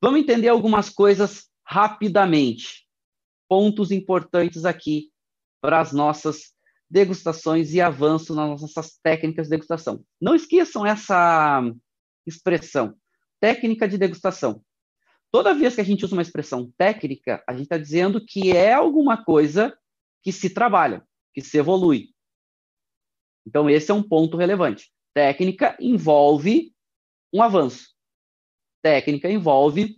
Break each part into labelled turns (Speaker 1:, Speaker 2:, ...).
Speaker 1: Vamos entender algumas coisas rapidamente. Pontos importantes aqui para as nossas degustações e avanço nas nossas técnicas de degustação. Não esqueçam essa expressão, técnica de degustação. Toda vez que a gente usa uma expressão técnica, a gente está dizendo que é alguma coisa que se trabalha, que se evolui. Então, esse é um ponto relevante. Técnica envolve um avanço. Técnica envolve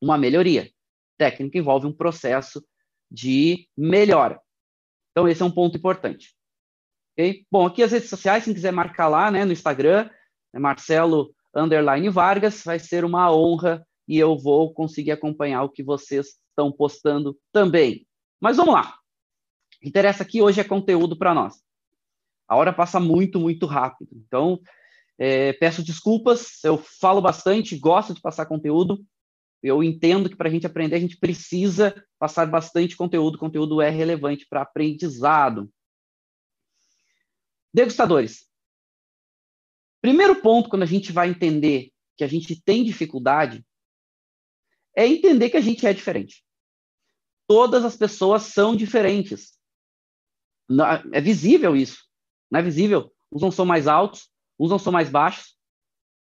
Speaker 1: uma melhoria. Técnica envolve um processo de melhora. Então, esse é um ponto importante. Okay? Bom, aqui as redes sociais, quem quiser marcar lá né, no Instagram, é Marcelo Underline Vargas, vai ser uma honra e eu vou conseguir acompanhar o que vocês estão postando também. Mas vamos lá. O que interessa aqui hoje é conteúdo para nós. A hora passa muito, muito rápido. Então, é, peço desculpas, eu falo bastante, gosto de passar conteúdo. Eu entendo que para a gente aprender, a gente precisa passar bastante conteúdo. Conteúdo é relevante para aprendizado. Degustadores. Primeiro ponto, quando a gente vai entender que a gente tem dificuldade, é entender que a gente é diferente. Todas as pessoas são diferentes. É visível isso. Não é visível? Uns não são mais altos, uns não são mais baixos,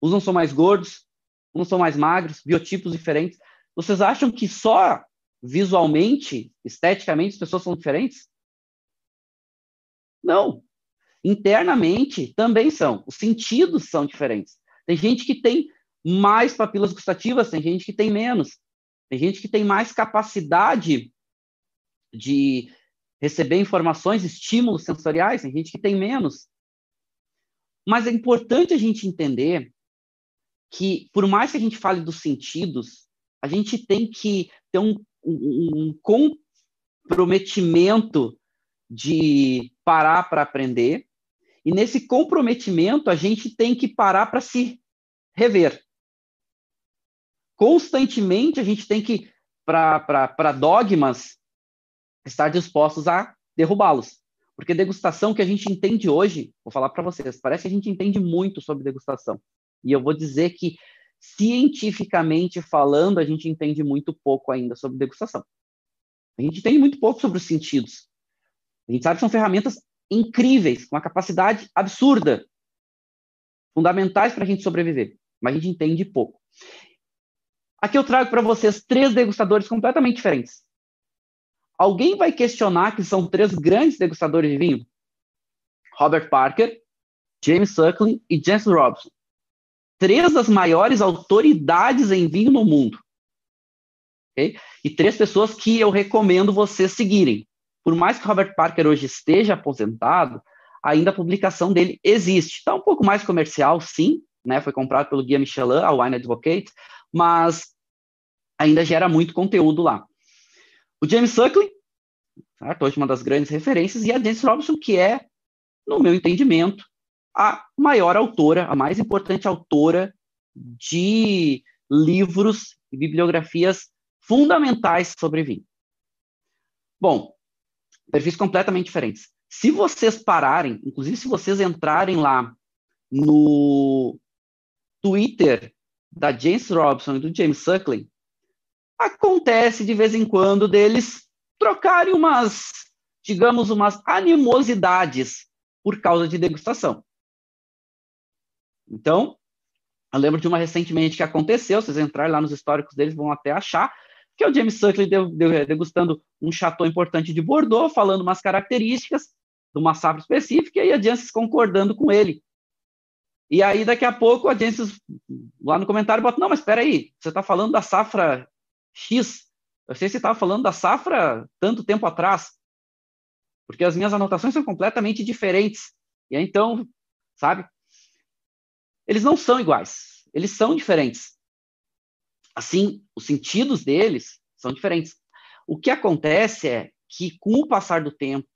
Speaker 1: uns não são mais gordos, uns não são mais magros, biotipos diferentes. Vocês acham que só visualmente, esteticamente, as pessoas são diferentes? Não. Internamente também são. Os sentidos são diferentes. Tem gente que tem mais papilas gustativas, tem gente que tem menos. Tem gente que tem mais capacidade de receber informações, estímulos sensoriais, tem gente que tem menos. Mas é importante a gente entender que, por mais que a gente fale dos sentidos, a gente tem que ter um, um, um comprometimento de parar para aprender, e nesse comprometimento a gente tem que parar para se rever constantemente a gente tem que, para dogmas, estar dispostos a derrubá-los. Porque degustação que a gente entende hoje, vou falar para vocês, parece que a gente entende muito sobre degustação. E eu vou dizer que, cientificamente falando, a gente entende muito pouco ainda sobre degustação. A gente entende muito pouco sobre os sentidos. A gente sabe que são ferramentas incríveis, com uma capacidade absurda, fundamentais para a gente sobreviver, mas a gente entende pouco. Aqui eu trago para vocês três degustadores completamente diferentes. Alguém vai questionar que são três grandes degustadores de vinho? Robert Parker, James Suckling e James Robson. Três das maiores autoridades em vinho no mundo. Okay? E três pessoas que eu recomendo vocês seguirem. Por mais que Robert Parker hoje esteja aposentado, ainda a publicação dele existe. Está um pouco mais comercial, sim, né? Foi comprado pelo Guia Michelin, a Wine Advocate, mas ainda gera muito conteúdo lá. O James Suckling, certo? hoje uma das grandes referências, e a Janice Robinson, que é, no meu entendimento, a maior autora, a mais importante autora de livros e bibliografias fundamentais sobre vinho. Bom, perfis completamente diferentes. Se vocês pararem, inclusive se vocês entrarem lá no Twitter da James Robson e do James Suckling, acontece de vez em quando deles trocarem umas, digamos, umas animosidades por causa de degustação. Então, eu lembro de uma recentemente que aconteceu, vocês entrarem lá nos históricos deles vão até achar, que é o James deu, degustando um chateau importante de Bordeaux, falando umas características de uma safra específica, e a Jancis concordando com ele. E aí, daqui a pouco, a Jancis, lá no comentário, bota, não, mas espera aí, você está falando da safra X. Eu sei se estava falando da safra tanto tempo atrás, porque as minhas anotações são completamente diferentes. E então, sabe? Eles não são iguais, eles são diferentes. Assim, os sentidos deles são diferentes. O que acontece é que, com o passar do tempo,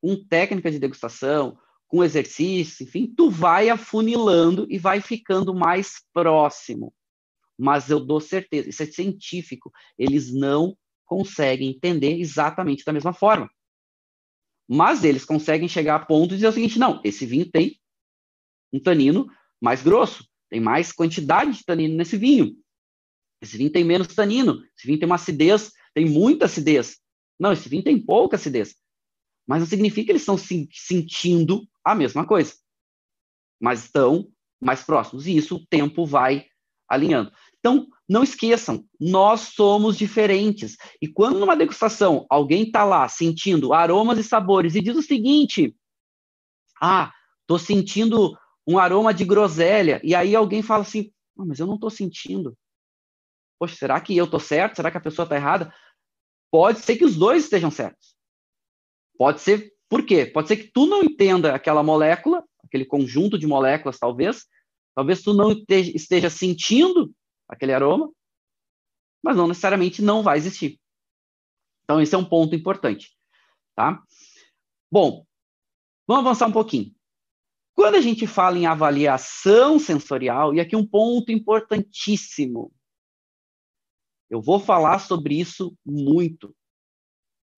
Speaker 1: com técnica de degustação, com exercício, enfim, tu vai afunilando e vai ficando mais próximo mas eu dou certeza, isso é científico, eles não conseguem entender exatamente da mesma forma. Mas eles conseguem chegar a ponto de dizer o seguinte: não, esse vinho tem um tanino mais grosso, tem mais quantidade de tanino nesse vinho. Esse vinho tem menos tanino, esse vinho tem uma acidez, tem muita acidez. Não, esse vinho tem pouca acidez. Mas não significa que eles estão se sentindo a mesma coisa. Mas estão mais próximos. E isso o tempo vai alinhando. Então, não esqueçam, nós somos diferentes. E quando numa degustação alguém está lá sentindo aromas e sabores e diz o seguinte: Ah, estou sentindo um aroma de groselha. E aí alguém fala assim: Não, mas eu não estou sentindo. Poxa, será que eu estou certo? Será que a pessoa está errada? Pode ser que os dois estejam certos. Pode ser, por quê? Pode ser que tu não entenda aquela molécula, aquele conjunto de moléculas, talvez. Talvez tu não esteja sentindo aquele aroma, mas não necessariamente não vai existir. Então, esse é um ponto importante. Tá? Bom, vamos avançar um pouquinho. Quando a gente fala em avaliação sensorial, e aqui um ponto importantíssimo, eu vou falar sobre isso muito,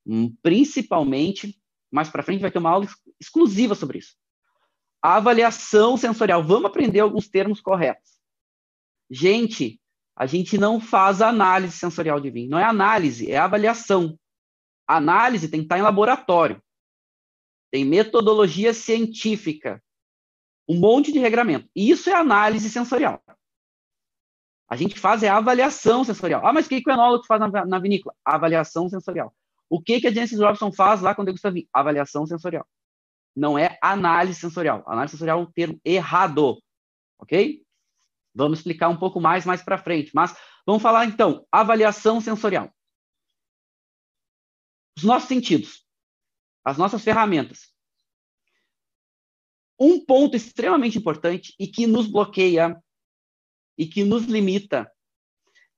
Speaker 1: hum, principalmente mais para frente vai ter uma aula exclusiva sobre isso. A avaliação sensorial, vamos aprender alguns termos corretos. Gente, a gente não faz análise sensorial de vinho, não é análise, é avaliação. Análise tem que estar em laboratório. Tem metodologia científica, um monte de regramento. Isso é análise sensorial. A gente faz é avaliação sensorial. Ah, mas o que, que o enólogo faz na, na vinícola? Avaliação sensorial. O que, que a Jensen Robson faz lá quando degusta vinho? Avaliação sensorial. Não é análise sensorial. Análise sensorial é um termo errado. Ok? Vamos explicar um pouco mais mais para frente. Mas vamos falar então, avaliação sensorial. Os nossos sentidos, as nossas ferramentas. Um ponto extremamente importante e que nos bloqueia e que nos limita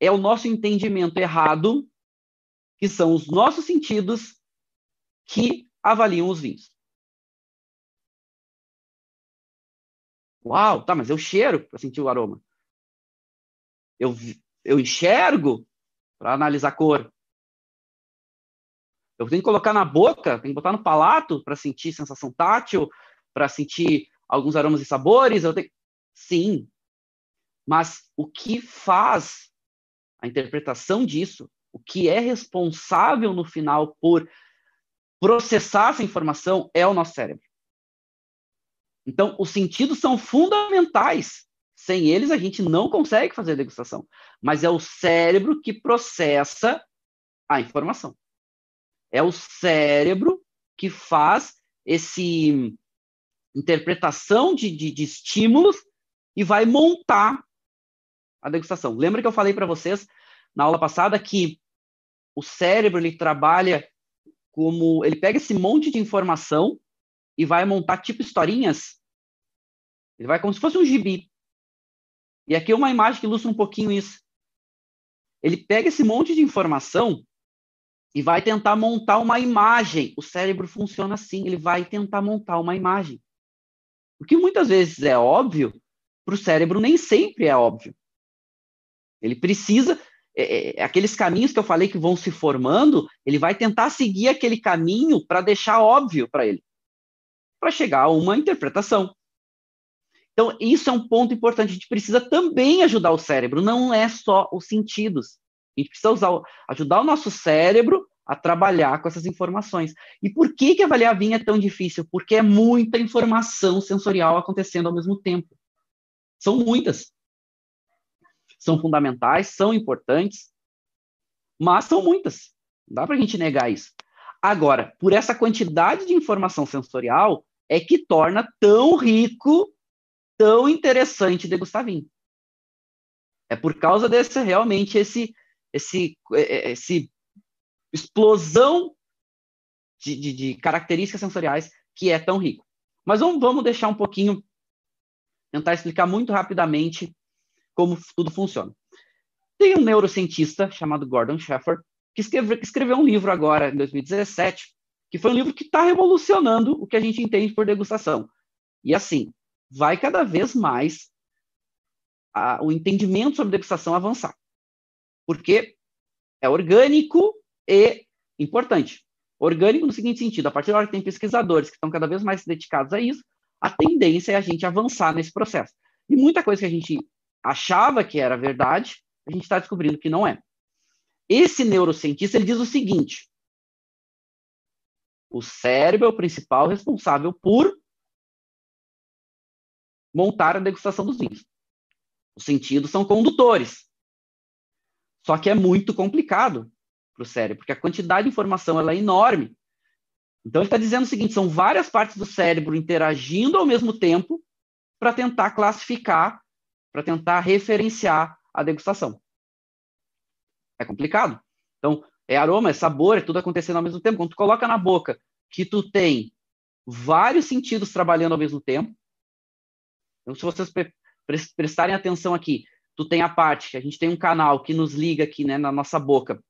Speaker 1: é o nosso entendimento errado, que são os nossos sentidos que avaliam os vinhos. Uau, tá, mas eu cheiro para sentir o aroma. Eu, eu enxergo para analisar cor. Eu tenho que colocar na boca, tenho que botar no palato para sentir sensação tátil, para sentir alguns aromas e sabores. Eu tenho... Sim, mas o que faz a interpretação disso, o que é responsável no final por processar essa informação é o nosso cérebro. Então, os sentidos são fundamentais. Sem eles, a gente não consegue fazer a degustação. Mas é o cérebro que processa a informação. É o cérebro que faz esse interpretação de, de, de estímulos e vai montar a degustação. Lembra que eu falei para vocês na aula passada que o cérebro ele trabalha como ele pega esse monte de informação e vai montar tipo historinhas. Ele vai como se fosse um gibi. E aqui é uma imagem que ilustra um pouquinho isso. Ele pega esse monte de informação e vai tentar montar uma imagem. O cérebro funciona assim, ele vai tentar montar uma imagem. O que muitas vezes é óbvio, para o cérebro nem sempre é óbvio. Ele precisa, é, é, aqueles caminhos que eu falei que vão se formando, ele vai tentar seguir aquele caminho para deixar óbvio para ele, para chegar a uma interpretação. Então, isso é um ponto importante. A gente precisa também ajudar o cérebro, não é só os sentidos. A gente precisa usar, ajudar o nosso cérebro a trabalhar com essas informações. E por que, que avaliar vinho é tão difícil? Porque é muita informação sensorial acontecendo ao mesmo tempo. São muitas são fundamentais, são importantes, mas são muitas. Não dá para a gente negar isso. Agora, por essa quantidade de informação sensorial, é que torna tão rico, tão interessante degustar vinho. É por causa desse realmente esse esse é, é, esse explosão de, de, de características sensoriais que é tão rico. Mas vamos, vamos deixar um pouquinho, tentar explicar muito rapidamente como tudo funciona. Tem um neurocientista chamado Gordon Sheffer que escreve, que escreveu um livro agora, em 2017, que foi um livro que está revolucionando o que a gente entende por degustação. E assim, vai cada vez mais a, o entendimento sobre degustação avançar. Porque é orgânico e importante. Orgânico no seguinte sentido, a partir da hora que tem pesquisadores que estão cada vez mais dedicados a isso, a tendência é a gente avançar nesse processo. E muita coisa que a gente achava que era verdade, a gente está descobrindo que não é. Esse neurocientista ele diz o seguinte: o cérebro é o principal responsável por montar a degustação dos vinhos. Os sentidos são condutores. Só que é muito complicado para o cérebro, porque a quantidade de informação ela é enorme. Então ele está dizendo o seguinte: são várias partes do cérebro interagindo ao mesmo tempo para tentar classificar, para tentar referenciar a degustação. É complicado. Então, é aroma, é sabor, é tudo acontecendo ao mesmo tempo. Quando tu coloca na boca que tu tem vários sentidos trabalhando ao mesmo tempo, então, se vocês pre prestarem atenção aqui, tu tem a parte que a gente tem um canal que nos liga aqui, né, na nossa boca,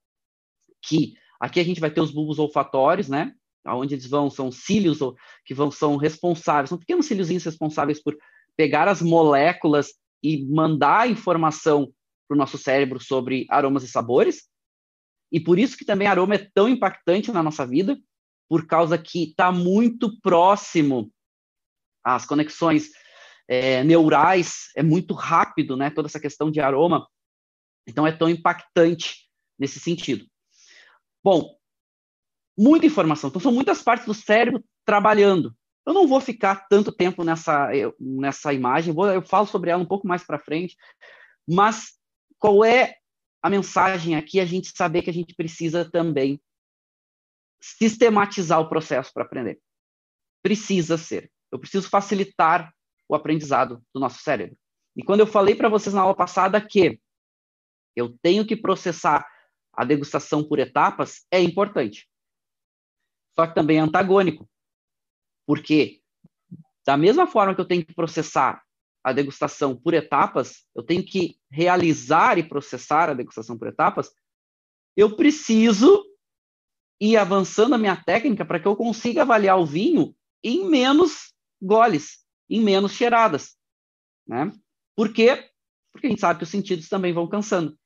Speaker 1: que aqui a gente vai ter os bulbos olfatórios, né, aonde eles vão, são cílios que vão, são responsáveis, são pequenos cíliozinhos responsáveis por pegar as moléculas e mandar informação para o nosso cérebro sobre aromas e sabores. E por isso que também aroma é tão impactante na nossa vida, por causa que está muito próximo às conexões é, neurais, é muito rápido, né? Toda essa questão de aroma. Então é tão impactante nesse sentido. Bom, muita informação. Então, são muitas partes do cérebro trabalhando. Eu não vou ficar tanto tempo nessa, nessa imagem, vou, eu falo sobre ela um pouco mais para frente, mas qual é a mensagem aqui? A gente saber que a gente precisa também sistematizar o processo para aprender. Precisa ser. Eu preciso facilitar o aprendizado do nosso cérebro. E quando eu falei para vocês na aula passada que eu tenho que processar a degustação por etapas, é importante só que também é antagônico. Porque, da mesma forma que eu tenho que processar a degustação por etapas, eu tenho que realizar e processar a degustação por etapas, eu preciso ir avançando a minha técnica para que eu consiga avaliar o vinho em menos goles, em menos cheiradas. Né? Por quê? Porque a gente sabe que os sentidos também vão cansando.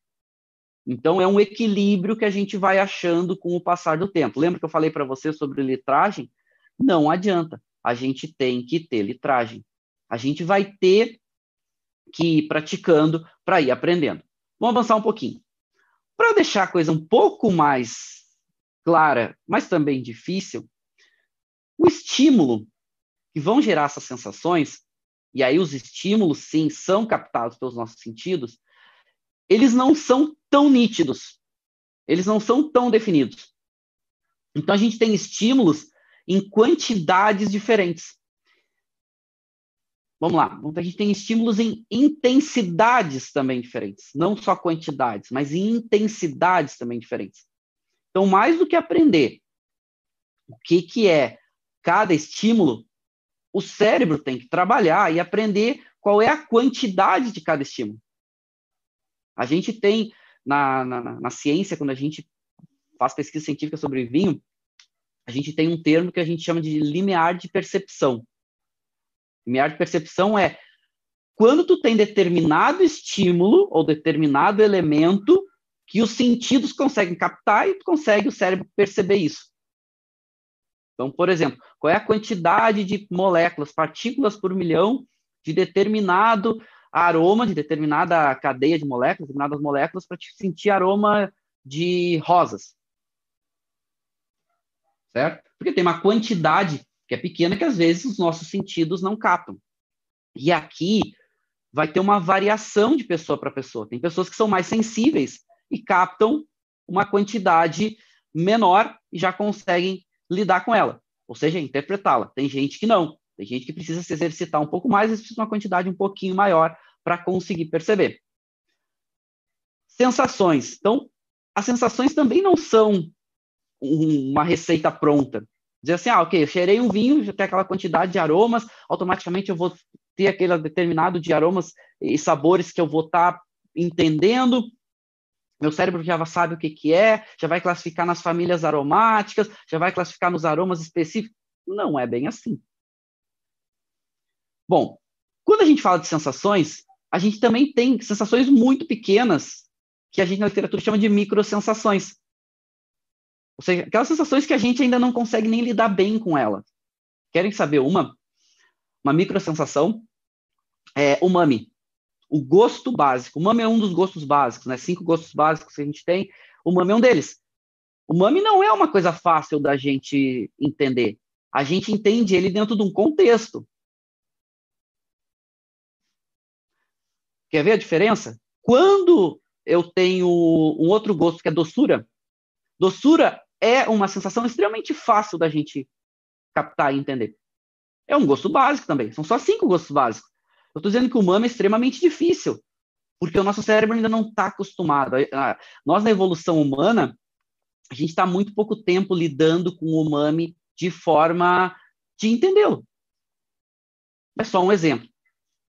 Speaker 1: Então, é um equilíbrio que a gente vai achando com o passar do tempo. Lembra que eu falei para você sobre litragem? Não adianta. A gente tem que ter litragem. A gente vai ter que ir praticando para ir aprendendo. Vamos avançar um pouquinho. Para deixar a coisa um pouco mais clara, mas também difícil, o estímulo que vão gerar essas sensações, e aí os estímulos, sim, são captados pelos nossos sentidos, eles não são tão nítidos, eles não são tão definidos. Então a gente tem estímulos em quantidades diferentes. Vamos lá, a gente tem estímulos em intensidades também diferentes, não só quantidades, mas em intensidades também diferentes. Então, mais do que aprender o que, que é cada estímulo, o cérebro tem que trabalhar e aprender qual é a quantidade de cada estímulo. A gente tem na, na, na ciência, quando a gente faz pesquisa científica sobre vinho, a gente tem um termo que a gente chama de limiar de percepção. Limiar de percepção é quando tu tem determinado estímulo ou determinado elemento que os sentidos conseguem captar e tu consegue o cérebro perceber isso. Então, por exemplo, qual é a quantidade de moléculas, partículas por milhão de determinado aroma de determinada cadeia de moléculas, determinadas moléculas, para te sentir aroma de rosas. Certo? Porque tem uma quantidade que é pequena que às vezes os nossos sentidos não captam. E aqui vai ter uma variação de pessoa para pessoa. Tem pessoas que são mais sensíveis e captam uma quantidade menor e já conseguem lidar com ela, ou seja, interpretá-la. Tem gente que não. Tem gente que precisa se exercitar um pouco mais, precisa de uma quantidade um pouquinho maior para conseguir perceber. Sensações. Então, as sensações também não são uma receita pronta. Dizer assim, ah, ok, eu cheirei um vinho, já tem aquela quantidade de aromas, automaticamente eu vou ter aquele determinado de aromas e sabores que eu vou estar tá entendendo, meu cérebro já sabe o que, que é, já vai classificar nas famílias aromáticas, já vai classificar nos aromas específicos. Não é bem assim. Bom, quando a gente fala de sensações, a gente também tem sensações muito pequenas, que a gente na literatura chama de microsensações. Ou seja, aquelas sensações que a gente ainda não consegue nem lidar bem com elas. Querem saber uma? Uma microsensação é, umami. O gosto básico. O umami é um dos gostos básicos, né? Cinco gostos básicos que a gente tem. O umami é um deles. O umami não é uma coisa fácil da gente entender. A gente entende ele dentro de um contexto. Quer ver a diferença? Quando eu tenho um outro gosto que é doçura, doçura é uma sensação extremamente fácil da gente captar e entender. É um gosto básico também. São só cinco gostos básicos. Eu estou dizendo que o umami é extremamente difícil, porque o nosso cérebro ainda não está acostumado. Nós, na evolução humana, a gente está muito pouco tempo lidando com o umami de forma de entendê-lo. É só um exemplo.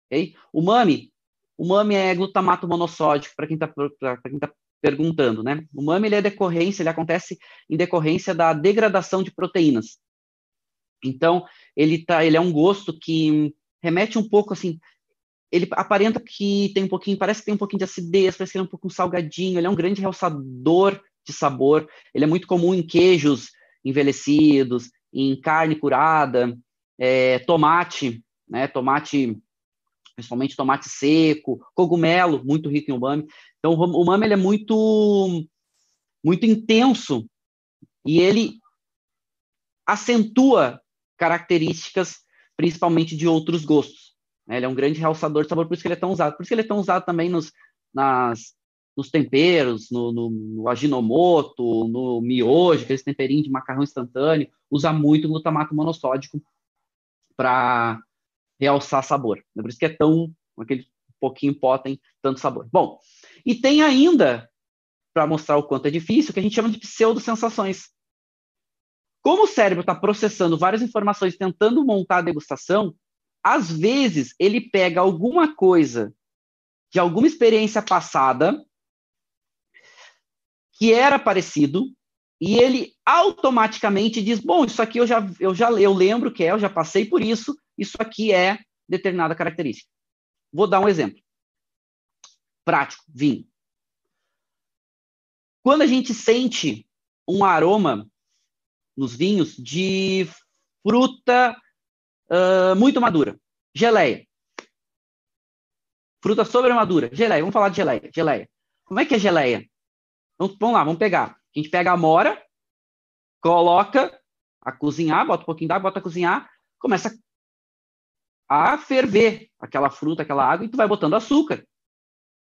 Speaker 1: Okay? O umami, umami é glutamato monossódico, para quem está tá perguntando, né? O umami ele é decorrência, ele acontece em decorrência da degradação de proteínas. Então, ele, tá, ele é um gosto que remete um pouco assim. Ele aparenta que tem um pouquinho, parece que tem um pouquinho de acidez, parece que ele é um pouco salgadinho, ele é um grande realçador de sabor. Ele é muito comum em queijos envelhecidos, em carne curada, é, tomate, né? Tomate, principalmente tomate seco, cogumelo, muito rico em umami. Então, o umami ele é muito, muito intenso e ele acentua características, principalmente de outros gostos. Né? Ele é um grande realçador de sabor, por isso que ele é tão usado. Por isso que ele é tão usado também nos, nas, nos temperos, no, no, no aginomoto, no miojo, aqueles temperinhos de macarrão instantâneo, usa muito glutamato monossódico para realçar sabor. É por isso que é tão, aquele pouquinho pó tem tanto sabor. Bom, e tem ainda, para mostrar o quanto é difícil, o que a gente chama de pseudo-sensações. Como o cérebro está processando várias informações, tentando montar a degustação, às vezes ele pega alguma coisa de alguma experiência passada que era parecido e ele automaticamente diz: bom, isso aqui eu já eu já eu lembro que é, eu já passei por isso, isso aqui é determinada característica. Vou dar um exemplo prático, vinho. Quando a gente sente um aroma nos vinhos de fruta uh, muito madura, geleia. Fruta sobre madura, geleia. Vamos falar de geleia. Geleia. Como é que é geleia? Então, vamos lá, vamos pegar. A gente pega a amora, coloca a cozinhar, bota um pouquinho d'água, bota a cozinhar, começa a ferver aquela fruta, aquela água, e tu vai botando açúcar.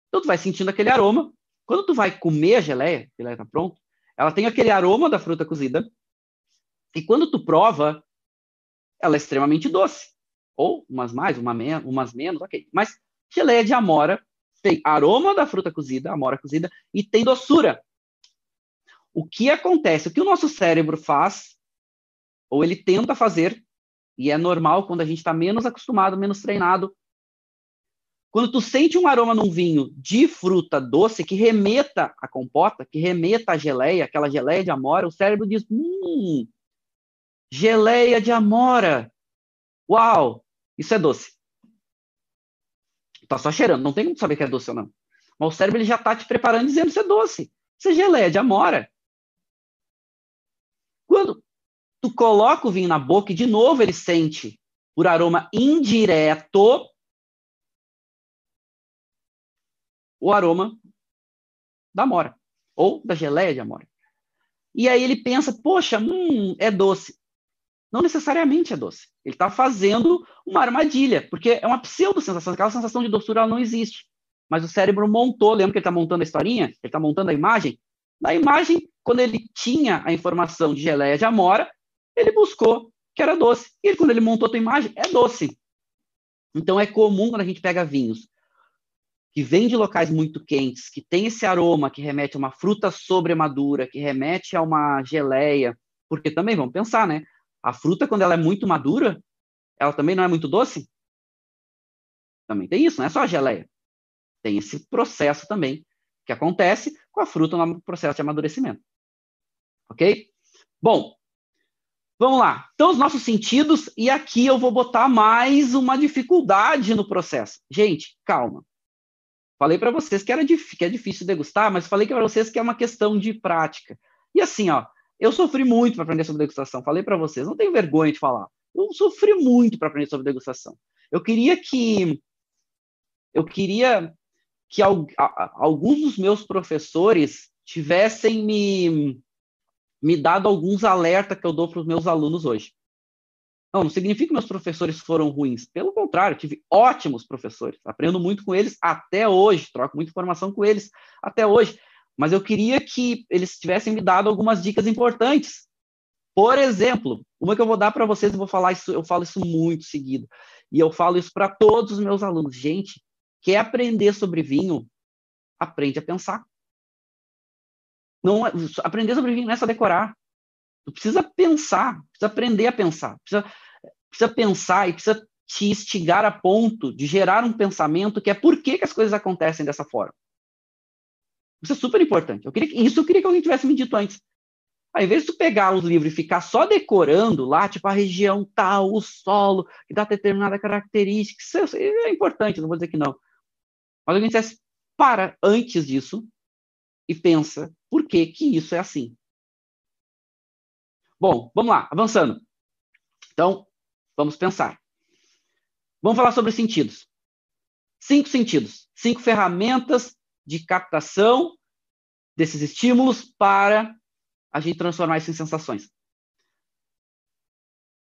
Speaker 1: Então tu vai sentindo aquele aroma. Quando tu vai comer a geleia, a geleia tá pronto, ela tem aquele aroma da fruta cozida. E quando tu prova, ela é extremamente doce. Ou umas mais, uma umas menos, ok. Mas geleia de amora tem aroma da fruta cozida, amora cozida, e tem doçura. O que acontece? O que o nosso cérebro faz, ou ele tenta fazer, e é normal quando a gente está menos acostumado, menos treinado. Quando tu sente um aroma num vinho de fruta doce que remeta a compota, que remeta a geleia, aquela geleia de amora, o cérebro diz: hum, geleia de amora. Uau, isso é doce. Tá só cheirando, não tem como saber que é doce ou não. Mas o cérebro ele já tá te preparando dizendo isso é doce. Isso é geleia de amora. Quando tu coloca o vinho na boca e de novo ele sente por aroma indireto o aroma da amora ou da geleia de amora. E aí ele pensa, poxa, hum, é doce. Não necessariamente é doce. Ele está fazendo uma armadilha, porque é uma pseudo-sensação. Aquela sensação de doçura ela não existe. Mas o cérebro montou, lembra que ele está montando a historinha? Ele está montando a imagem? Na imagem, quando ele tinha a informação de geleia de amora, ele buscou que era doce. E ele, quando ele montou a tua imagem, é doce. Então é comum quando a gente pega vinhos que vêm de locais muito quentes, que tem esse aroma que remete a uma fruta sobremadura, que remete a uma geleia, porque também vamos pensar, né? A fruta, quando ela é muito madura, ela também não é muito doce? Também tem isso, não é só a geleia. Tem esse processo também que acontece com a fruta no processo de amadurecimento. Ok? Bom, vamos lá. Então, os nossos sentidos, e aqui eu vou botar mais uma dificuldade no processo. Gente, calma. Falei para vocês que, era que é difícil degustar, mas falei para vocês que é uma questão de prática. E assim, ó, eu sofri muito para aprender sobre degustação. Falei para vocês, não tenho vergonha de falar. Eu sofri muito para aprender sobre degustação. Eu queria que eu queria que alguns dos meus professores tivessem me, me dado alguns alertas que eu dou para os meus alunos hoje. Não, não significa que meus professores foram ruins. Pelo contrário, tive ótimos professores. Aprendo muito com eles até hoje, troco muita informação com eles até hoje. Mas eu queria que eles tivessem me dado algumas dicas importantes. Por exemplo, uma que eu vou dar para vocês, eu vou falar isso, eu falo isso muito seguido. E eu falo isso para todos os meus alunos. Gente, quer aprender sobre vinho? Aprende a pensar. Não, é, aprender sobre vinho não é só decorar. Tu precisa pensar, precisa aprender a pensar, precisa, precisa pensar e precisa te instigar a ponto de gerar um pensamento que é por que, que as coisas acontecem dessa forma. Isso é super importante. Eu queria, isso eu queria que alguém tivesse me dito antes. Ao invés de tu pegar os livros e ficar só decorando lá, tipo a região tal, o solo, que dá determinada característica, isso é, é importante, não vou dizer que não. Mas alguém dissesse, para antes disso e pensa por que, que isso é assim. Bom, vamos lá, avançando. Então, vamos pensar. Vamos falar sobre sentidos. Cinco sentidos, cinco ferramentas de captação desses estímulos para a gente transformar isso em sensações.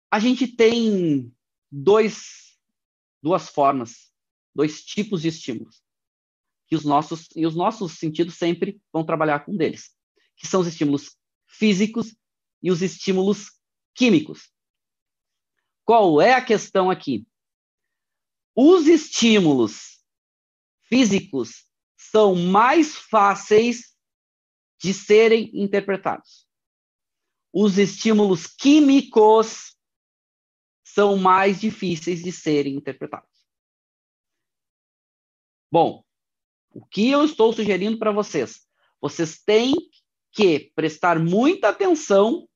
Speaker 1: A gente tem dois, duas formas, dois tipos de estímulos que os nossos e os nossos sentidos sempre vão trabalhar com deles, que são os estímulos físicos e os estímulos químicos. Qual é a questão aqui? Os estímulos físicos são mais fáceis de serem interpretados. Os estímulos químicos são mais difíceis de serem interpretados. Bom, o que eu estou sugerindo para vocês? Vocês têm que prestar muita atenção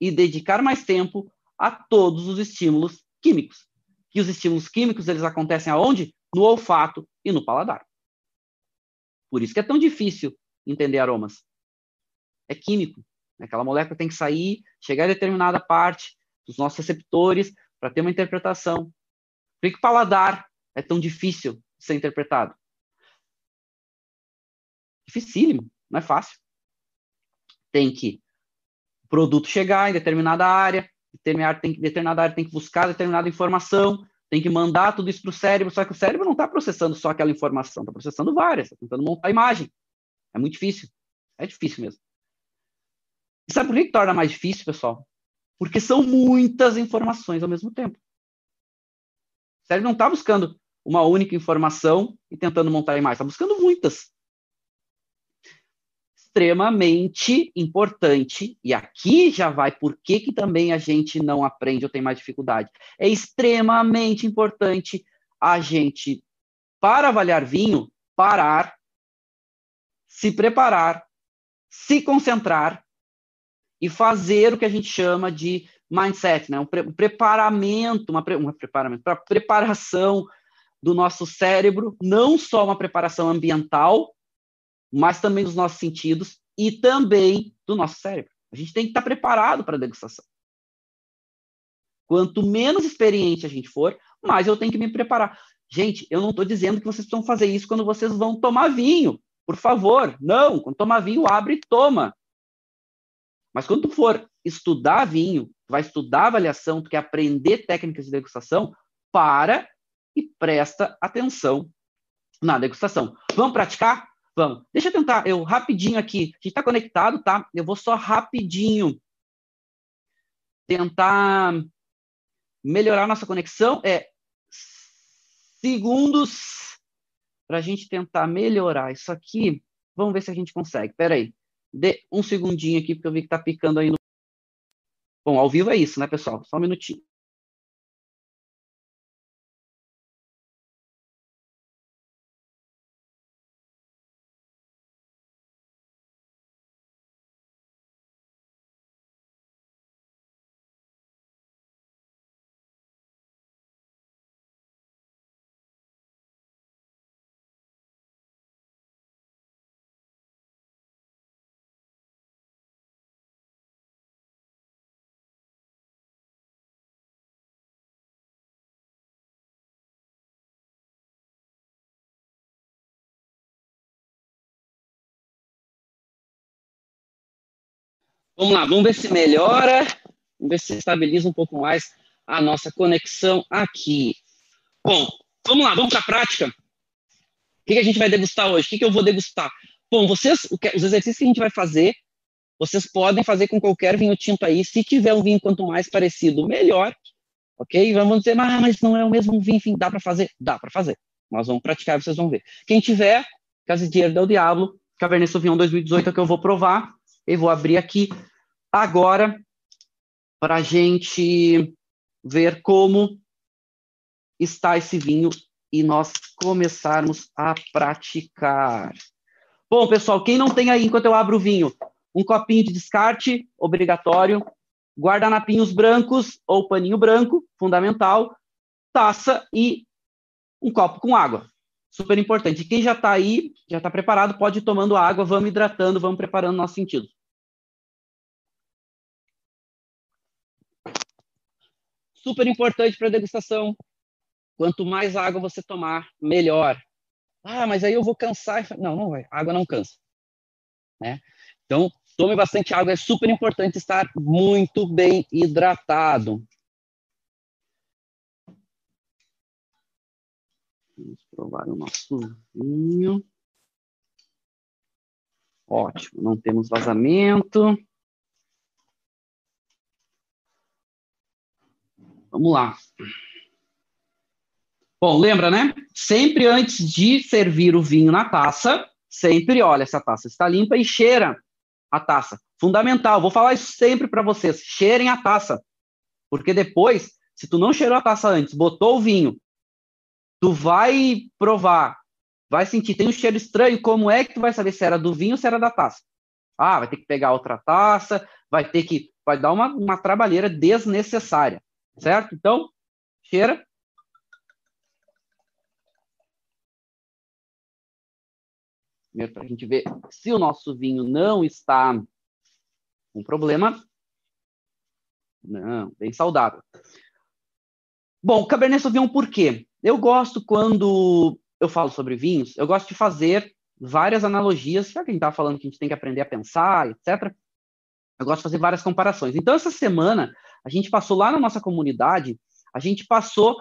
Speaker 1: e dedicar mais tempo a todos os estímulos químicos. Que os estímulos químicos eles acontecem aonde? No olfato e no paladar. Por isso que é tão difícil entender aromas. É químico. Aquela molécula tem que sair, chegar a determinada parte dos nossos receptores para ter uma interpretação. Por que paladar é tão difícil de ser interpretado? Dificílimo, não é fácil tem que o produto chegar em determinada área, determinada, tem, determinada área tem que buscar determinada informação, tem que mandar tudo isso para o cérebro, só que o cérebro não está processando só aquela informação, está processando várias, está tentando montar a imagem. É muito difícil. É difícil mesmo. E sabe por que, que torna mais difícil, pessoal? Porque são muitas informações ao mesmo tempo. O cérebro não está buscando uma única informação e tentando montar a imagem, está buscando muitas extremamente importante, e aqui já vai por que, que também a gente não aprende ou tem mais dificuldade. É extremamente importante a gente, para avaliar vinho, parar, se preparar, se concentrar e fazer o que a gente chama de mindset, né? um, pre um preparamento, uma, pre uma preparamento, para preparação do nosso cérebro, não só uma preparação ambiental, mas também dos nossos sentidos e também do nosso cérebro. A gente tem que estar preparado para a degustação. Quanto menos experiente a gente for, mais eu tenho que me preparar. Gente, eu não estou dizendo que vocês precisam fazer isso quando vocês vão tomar vinho. Por favor, não. Quando tomar vinho, abre e toma. Mas quando tu for estudar vinho, tu vai estudar avaliação, tu quer aprender técnicas de degustação, para e presta atenção na degustação. Vamos praticar? Vamos. Deixa eu tentar, eu rapidinho aqui. A gente está conectado, tá? Eu vou só rapidinho tentar melhorar nossa conexão. É segundos para a gente tentar melhorar isso aqui. Vamos ver se a gente consegue. Espera aí. Dê um segundinho aqui, porque eu vi que está picando aí no. Bom, ao vivo é isso, né, pessoal? Só um minutinho. Vamos lá, vamos ver se melhora, vamos ver se estabiliza um pouco mais a nossa conexão aqui. Bom, vamos lá, vamos para a prática. O que, que, a gente vai degustar hoje? O que, que eu vou degustar? Bom, vocês, os exercícios que a gente vai fazer, vocês podem fazer com qualquer vinho tinto aí. Se tiver um vinho quanto mais parecido, melhor. Ok? Vamos dizer, ah, mas não é o mesmo vinho, enfim, dá para fazer? Dá para fazer. Nós vamos praticar vocês vão ver. Quem tiver, Casa del Diablo, Cabernet Sauvignon 2018 é o que eu vou provar. Eu vou abrir aqui agora para a gente ver como está esse vinho e nós começarmos a praticar. Bom, pessoal, quem não tem aí, enquanto eu abro o vinho, um copinho de descarte, obrigatório, guardanapinhos brancos ou paninho branco, fundamental, taça e um copo com água. Super importante. quem já está aí, já está preparado, pode ir tomando água, vamos hidratando, vamos preparando nosso sentido. Super importante para degustação. Quanto mais água você tomar, melhor. Ah, mas aí eu vou cansar. Não, não vai. Água não cansa. Né? Então, tome bastante água. É super importante estar muito bem hidratado. Vamos provar o nosso vinho. Ótimo, não temos vazamento. Vamos lá. Bom, lembra, né? Sempre antes de servir o vinho na taça, sempre olha se a taça está limpa e cheira a taça. Fundamental, vou falar isso sempre para vocês. Cheirem a taça. Porque depois, se tu não cheirou a taça antes, botou o vinho, tu vai provar, vai sentir, tem um cheiro estranho, como é que tu vai saber se era do vinho ou se era da taça? Ah, vai ter que pegar outra taça, vai ter que, vai dar uma, uma trabalheira desnecessária, certo? Então, cheira, primeiro para a gente ver se o nosso vinho não está com problema. Não, bem saudável. Bom, Cabernet Sauvignon por quê? Eu gosto quando eu falo sobre vinhos, eu gosto de fazer várias analogias, já que a gente estava falando que a gente tem que aprender a pensar, etc. Eu gosto de fazer várias comparações. Então, essa semana, a gente passou lá na nossa comunidade, a gente passou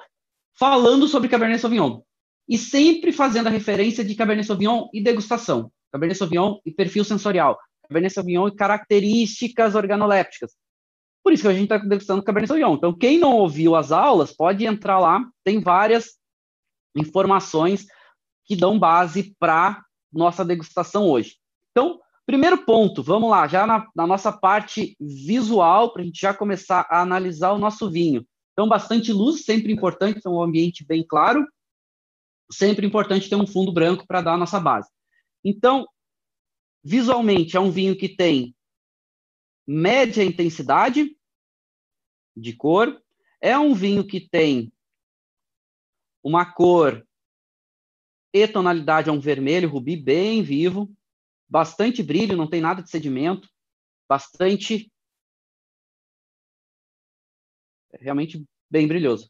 Speaker 1: falando sobre Cabernet Sauvignon e sempre fazendo a referência de Cabernet Sauvignon e degustação, Cabernet Sauvignon e perfil sensorial, Cabernet Sauvignon e características organolépticas. Por isso que a gente está degustando Cabernet Sauvignon. Então, quem não ouviu as aulas, pode entrar lá, tem várias informações que dão base para nossa degustação hoje. Então, primeiro ponto, vamos lá, já na, na nossa parte visual, para a gente já começar a analisar o nosso vinho. Então, bastante luz, sempre importante, então um ambiente bem claro sempre importante ter um fundo branco para dar a nossa base. Então, visualmente, é um vinho que tem média intensidade de cor, é um vinho que tem uma cor e tonalidade é um vermelho rubi bem vivo, bastante brilho, não tem nada de sedimento, bastante realmente bem brilhoso.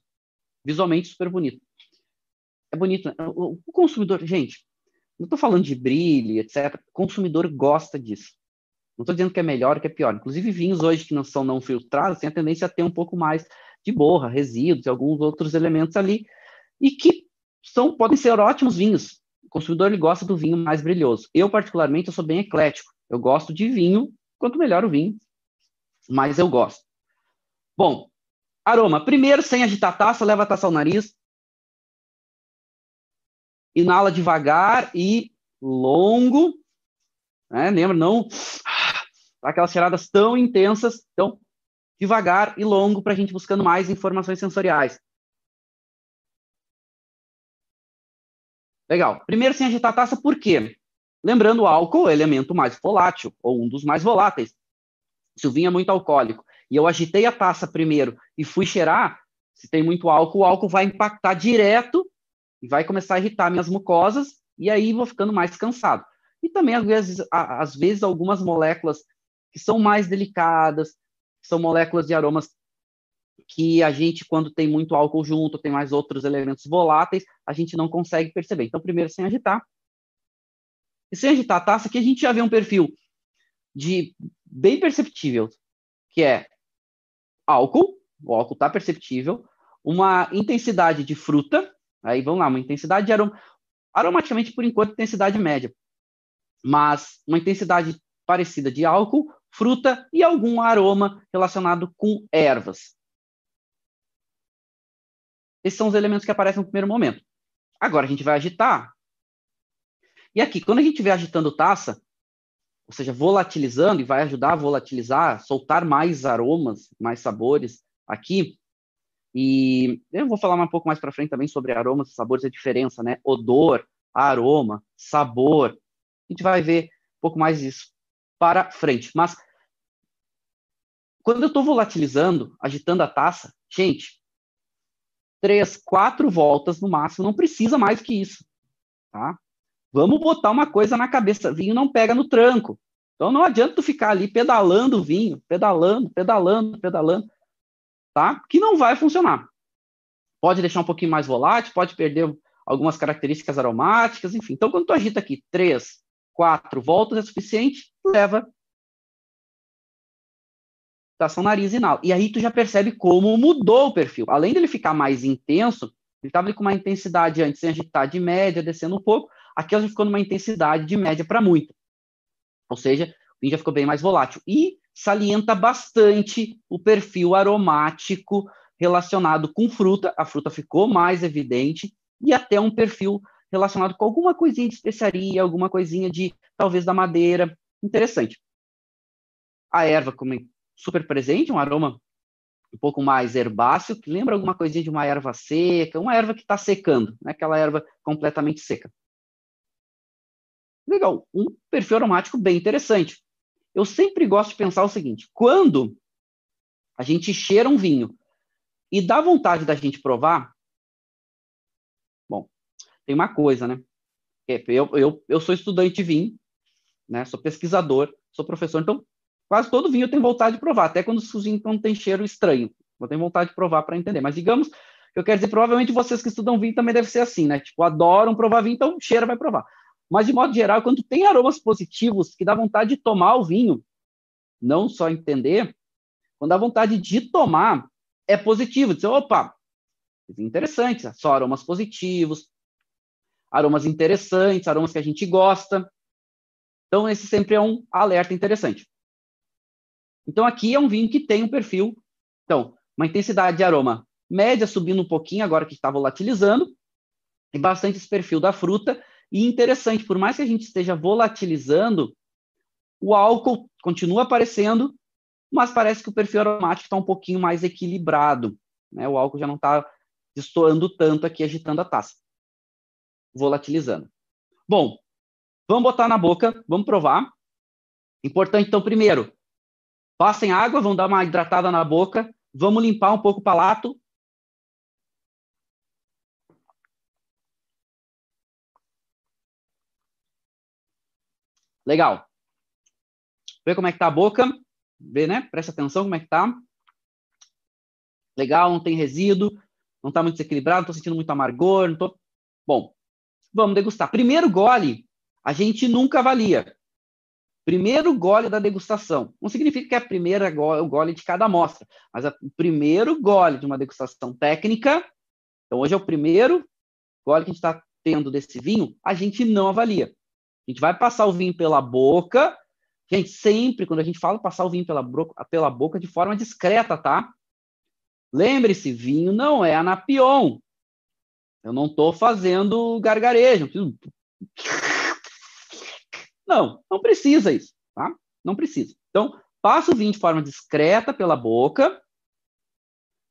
Speaker 1: Visualmente super bonito é bonito. Né? O, o consumidor, gente, não estou falando de brilho, etc. O consumidor gosta disso. Não estou dizendo que é melhor ou que é pior. Inclusive, vinhos hoje que não são não filtrados têm a tendência a ter um pouco mais de borra, resíduos e alguns outros elementos ali, e que são podem ser ótimos vinhos. O consumidor ele gosta do vinho mais brilhoso. Eu, particularmente, eu sou bem eclético. Eu gosto de vinho, quanto melhor o vinho, mais eu gosto. Bom, aroma. Primeiro, sem agitar a taça, leva a taça ao nariz, inala devagar e longo, né? Lembra, não aquelas cheiradas tão intensas, então devagar e longo para a gente buscando mais informações sensoriais. Legal. Primeiro, sem agitar a taça, por quê? Lembrando, o álcool é o elemento mais volátil, ou um dos mais voláteis. Se o vinho é muito alcoólico e eu agitei a taça primeiro e fui cheirar, se tem muito álcool, o álcool vai impactar direto e vai começar a irritar minhas mucosas, e aí vou ficando mais cansado. E também, às vezes, às vezes algumas moléculas que são mais delicadas, são moléculas de aromas que a gente, quando tem muito álcool junto, tem mais outros elementos voláteis, a gente não consegue perceber. Então, primeiro, sem agitar. E sem agitar a taça, aqui a gente já vê um perfil de bem perceptível, que é álcool, o álcool está perceptível, uma intensidade de fruta, aí vamos lá, uma intensidade de aroma, aromaticamente, por enquanto, intensidade média, mas uma intensidade parecida de álcool, fruta e algum aroma relacionado com ervas. Esses são os elementos que aparecem no primeiro momento. Agora a gente vai agitar. E aqui, quando a gente estiver agitando taça, ou seja, volatilizando, e vai ajudar a volatilizar, soltar mais aromas, mais sabores aqui. E eu vou falar um pouco mais para frente também sobre aromas sabores, a diferença, né? Odor, aroma, sabor. A gente vai ver um pouco mais disso para frente. Mas quando eu estou volatilizando, agitando a taça, gente, três, quatro voltas no máximo, não precisa mais que isso, tá? Vamos botar uma coisa na cabeça, vinho não pega no tranco. Então não adianta tu ficar ali pedalando o vinho, pedalando, pedalando, pedalando, tá? Que não vai funcionar. Pode deixar um pouquinho mais volátil, pode perder algumas características aromáticas, enfim. Então quando tu agita aqui três, quatro voltas é suficiente, leva tação nariz inal. E aí tu já percebe como mudou o perfil. Além dele ficar mais intenso, ele estava com uma intensidade antes sem agitar de média, descendo um pouco, aqui ela já ficou numa intensidade de média para muito. Ou seja, o já ficou bem mais volátil. E salienta bastante o perfil aromático relacionado com fruta, a fruta ficou mais evidente, e até um perfil relacionado com alguma coisinha de especiaria, alguma coisinha de, talvez, da madeira. Interessante. A erva, como super presente, um aroma um pouco mais herbáceo, que lembra alguma coisinha de uma erva seca, uma erva que está secando, né? aquela erva completamente seca. Legal, um perfil aromático bem interessante. Eu sempre gosto de pensar o seguinte: quando a gente cheira um vinho e dá vontade da gente provar, bom, tem uma coisa, né? Eu, eu, eu sou estudante de vinho, né? Sou pesquisador, sou professor, então quase todo vinho eu tenho vontade de provar, até quando os vinhos não tem cheiro estranho. Eu tenho vontade de provar para entender. Mas digamos, eu quero dizer, provavelmente vocês que estudam vinho também deve ser assim, né? Tipo, adoram provar vinho, então cheira vai provar. Mas, de modo geral, quando tem aromas positivos que dá vontade de tomar o vinho, não só entender, quando dá vontade de tomar, é positivo. Dizer, opa, interessante, só aromas positivos, aromas interessantes, aromas que a gente gosta. Então, esse sempre é um alerta interessante. Então, aqui é um vinho que tem um perfil, então, uma intensidade de aroma média, subindo um pouquinho, agora que está volatilizando, e bastante esse perfil da fruta, e interessante, por mais que a gente esteja volatilizando, o álcool continua aparecendo, mas parece que o perfil aromático está um pouquinho mais equilibrado. Né? O álcool já não está destoando tanto aqui, agitando a taça. Volatilizando. Bom, vamos botar na boca, vamos provar. Importante, então, primeiro, passem água, vão dar uma hidratada na boca, vamos limpar um pouco o palato, Legal. Vê como é que tá a boca. Vê, né? Presta atenção como é que tá. Legal, não tem resíduo, não tá muito desequilibrado, não tô sentindo muito amargor, não tô... Bom, vamos degustar. Primeiro gole, a gente nunca avalia. Primeiro gole da degustação. Não significa que é a primeira gole, o gole de cada amostra, mas o primeiro gole de uma degustação técnica. Então, hoje é o primeiro gole que a gente está tendo desse vinho, a gente não avalia. A gente vai passar o vinho pela boca. Gente, sempre quando a gente fala passar o vinho pela, boca, pela boca de forma discreta, tá? Lembre-se, vinho não é anapion. Eu não estou fazendo gargarejo. Não, não precisa isso, tá? Não precisa. Então, passa o vinho de forma discreta pela boca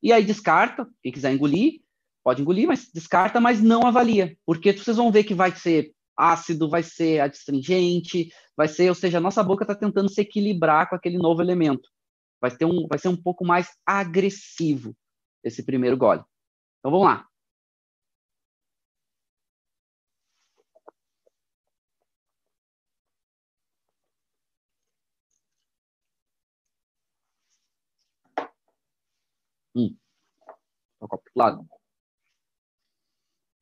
Speaker 1: e aí descarta. Quem quiser engolir, pode engolir, mas descarta, mas não avalia, porque vocês vão ver que vai ser ácido, vai ser adstringente, vai ser, ou seja, a nossa boca está tentando se equilibrar com aquele novo elemento. Vai, ter um, vai ser um pouco mais agressivo esse primeiro gole. Então vamos lá. Hum. Toca pro lado.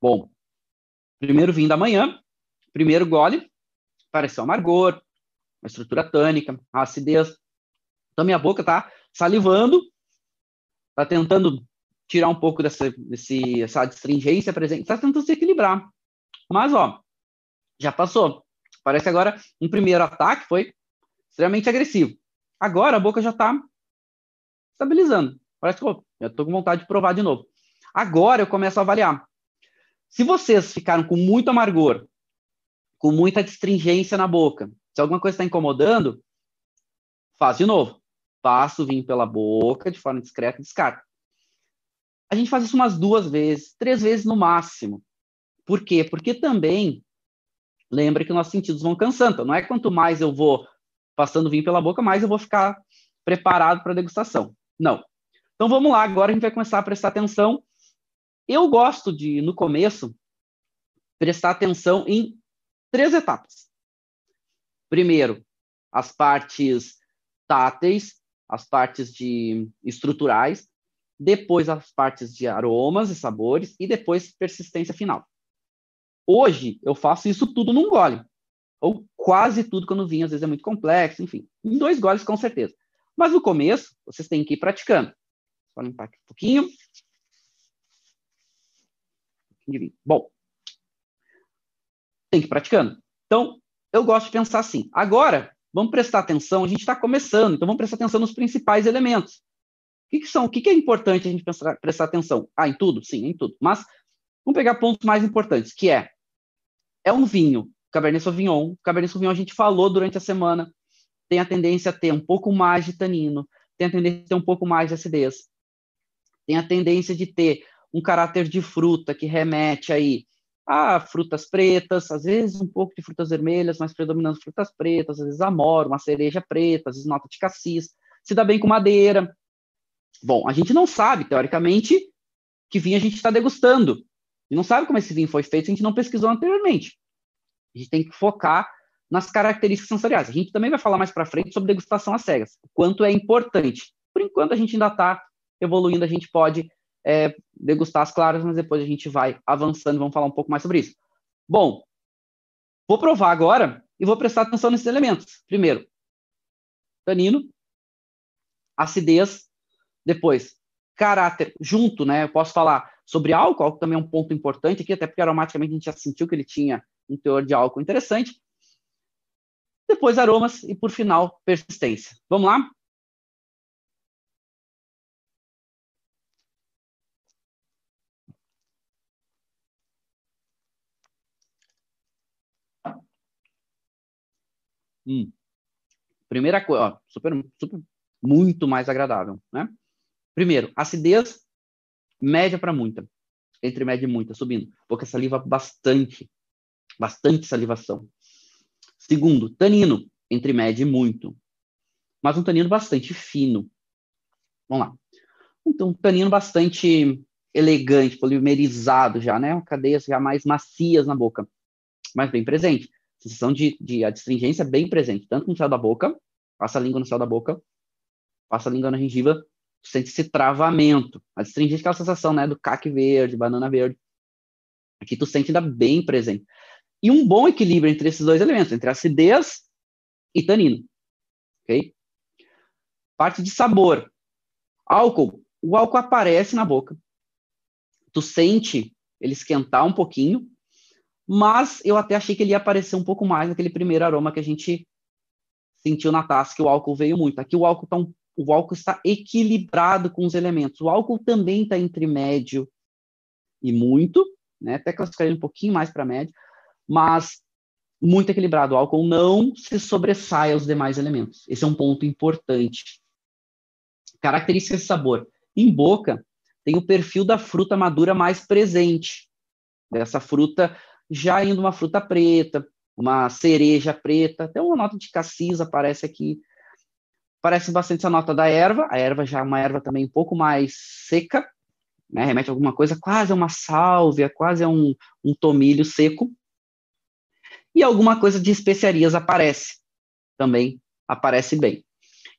Speaker 1: Bom, primeiro vinho da manhã, Primeiro gole, pareceu amargor, uma estrutura tânica, acidez. Então, minha boca tá salivando, tá tentando tirar um pouco dessa, desse, essa astringência presente, tá tentando se equilibrar. Mas, ó, já passou. Parece agora um primeiro ataque foi extremamente agressivo. Agora a boca já está estabilizando. Parece que eu estou com vontade de provar de novo. Agora eu começo a avaliar. Se vocês ficaram com muito amargor, com muita astringência na boca, se alguma coisa está incomodando, faz de novo. Passa o vinho pela boca de forma discreta e descarta. A gente faz isso umas duas vezes, três vezes no máximo. Por quê? Porque também lembra que nossos sentidos vão cansando. Então, não é quanto mais eu vou passando vinho pela boca, mais eu vou ficar preparado para a degustação. Não. Então vamos lá, agora a gente vai começar a prestar atenção. Eu gosto de, no começo, prestar atenção em três etapas. Primeiro, as partes táteis, as partes de estruturais, depois as partes de aromas e sabores e depois persistência final. Hoje eu faço isso tudo num gole, ou quase tudo quando vinho, às vezes é muito complexo, enfim, em dois goles com certeza. Mas no começo vocês têm que ir praticando. Só limpar aqui um pouquinho. Bom, tem que ir praticando. Então, eu gosto de pensar assim. Agora, vamos prestar atenção, a gente está começando, então vamos prestar atenção nos principais elementos. O que, que são? O que, que, é importante a gente prestar, prestar atenção? Ah, em tudo? Sim, em tudo. Mas vamos pegar pontos mais importantes, que é é um vinho, Cabernet Sauvignon. Cabernet Sauvignon a gente falou durante a semana, tem a tendência a ter um pouco mais de tanino, tem a tendência a ter um pouco mais de acidez, tem a tendência de ter um caráter de fruta que remete aí a frutas pretas, às vezes um pouco de frutas vermelhas, mas predominando frutas pretas, às vezes amora, uma cereja preta, às vezes nota de cassis, se dá bem com madeira. Bom, a gente não sabe, teoricamente, que vinho a gente está degustando. E não sabe como esse vinho foi feito a gente não pesquisou anteriormente. A gente tem que focar nas características sensoriais. A gente também vai falar mais para frente sobre degustação às cegas, o quanto é importante. Por enquanto, a gente ainda está evoluindo, a gente pode é, degustar as claras, mas depois a gente vai avançando e vamos falar um pouco mais sobre isso. Bom, vou provar agora e vou prestar atenção nesses elementos. Primeiro, tanino, acidez, depois caráter, junto, né? Eu posso falar sobre álcool, álcool também é um ponto importante aqui, até porque aromaticamente a gente já sentiu que ele tinha um teor de álcool interessante. Depois aromas e, por final, persistência. Vamos lá? Hum. Primeira coisa, super, super, muito mais agradável, né? Primeiro, acidez média para muita. Entre média e muita, subindo. Boca saliva bastante. Bastante salivação. Segundo, tanino. Entre média e muito. Mas um tanino bastante fino. Vamos lá. Então, um tanino bastante elegante, polimerizado já, né? Cadeias já mais macias na boca. Mas bem presente. Sensação de, de adstringência bem presente. Tanto no céu da boca, passa a língua no céu da boca, passa a língua na gengiva, sente esse travamento. A astringente é aquela sensação, né, do caque verde, banana verde. Aqui tu sente ainda bem presente. E um bom equilíbrio entre esses dois elementos, entre acidez e tanino. Ok? Parte de sabor. Álcool. O álcool aparece na boca. Tu sente ele esquentar um pouquinho, mas eu até achei que ele ia aparecer um pouco mais naquele primeiro aroma que a gente sentiu na taça, que o álcool veio muito. Aqui o álcool está um o álcool está equilibrado com os elementos. O álcool também está entre médio e muito, né? até classificar um pouquinho mais para médio, mas muito equilibrado. O álcool não se sobressai aos demais elementos. Esse é um ponto importante. Características de sabor. Em boca, tem o perfil da fruta madura mais presente. Dessa fruta já indo uma fruta preta, uma cereja preta, até uma nota de cassis aparece aqui Parece bastante essa nota da erva, a erva já é uma erva também um pouco mais seca, né? remete a alguma coisa quase uma sálvia, quase um, um tomilho seco. E alguma coisa de especiarias aparece, também aparece bem.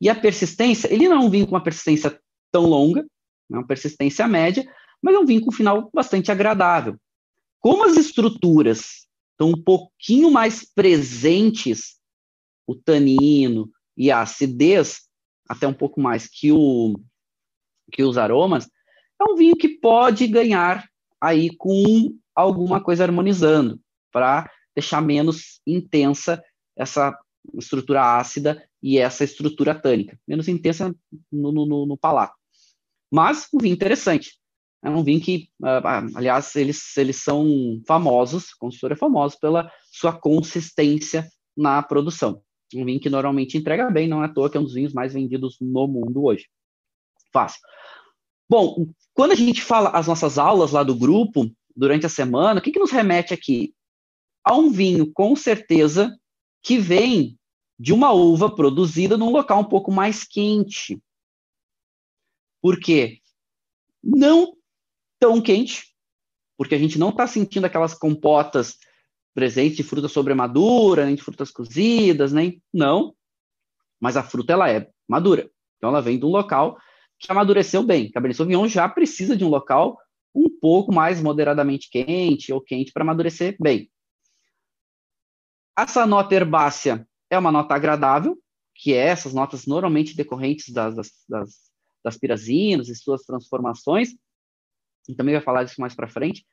Speaker 1: E a persistência, ele não é com uma persistência tão longa, é uma persistência média, mas é um vinho com um final bastante agradável. Como as estruturas estão um pouquinho mais presentes, o tanino, e a acidez, até um pouco mais que, o, que os aromas, é um vinho que pode ganhar aí com alguma coisa harmonizando, para deixar menos intensa essa estrutura ácida e essa estrutura tânica, menos intensa no, no, no palato. Mas um vinho interessante. É um vinho que, uh, aliás, eles, eles são famosos, o construtor é famoso pela sua consistência na produção. Um vinho que normalmente entrega bem, não é à toa que é um dos vinhos mais vendidos no mundo hoje. Fácil. Bom, quando a gente fala as nossas aulas lá do grupo, durante a semana, o que, que nos remete aqui? A um vinho, com certeza, que vem de uma uva produzida num local um pouco mais quente. Por quê? Não tão quente, porque a gente não está sentindo aquelas compotas presentes de fruta sobremadura, nem de frutas cozidas, nem não. Mas a fruta ela é madura. Então ela vem de um local que amadureceu bem. Cabernet Sauvignon já precisa de um local um pouco mais moderadamente quente ou quente para amadurecer bem. Essa nota herbácea é uma nota agradável, que é essas notas normalmente decorrentes das, das, das, das pirazinas e suas transformações. E também vai falar disso mais para frente.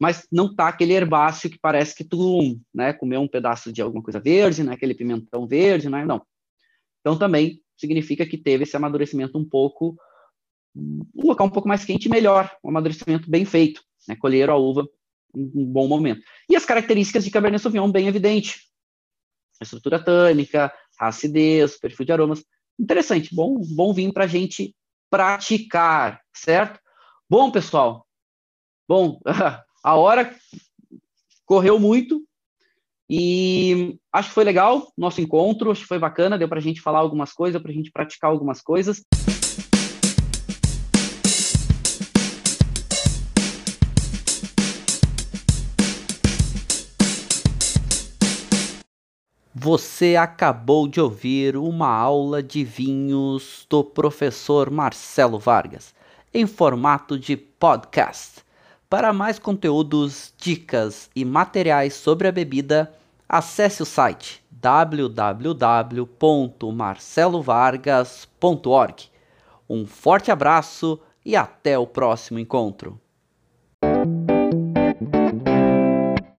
Speaker 1: Mas não tá aquele herbáceo que parece que tu né, comeu um pedaço de alguma coisa verde, né, aquele pimentão verde, né? Não. Então também significa que teve esse amadurecimento um pouco um local um pouco mais quente melhor, um amadurecimento bem feito, né? colheram a uva em um bom momento. E as características de Cabernet Sauvignon bem evidente, a estrutura tânica, a acidez, perfil de aromas, interessante, bom, bom vinho para gente praticar, certo? Bom, pessoal, bom, a hora correu muito e acho que foi legal nosso encontro, acho que foi bacana, deu para a gente falar algumas coisas, para a gente praticar algumas coisas.
Speaker 2: Você acabou de ouvir uma aula de vinhos do professor Marcelo Vargas, em formato de podcast. Para mais conteúdos, dicas e materiais sobre a bebida, acesse o site www.marcelovargas.org. Um forte abraço e até o próximo encontro.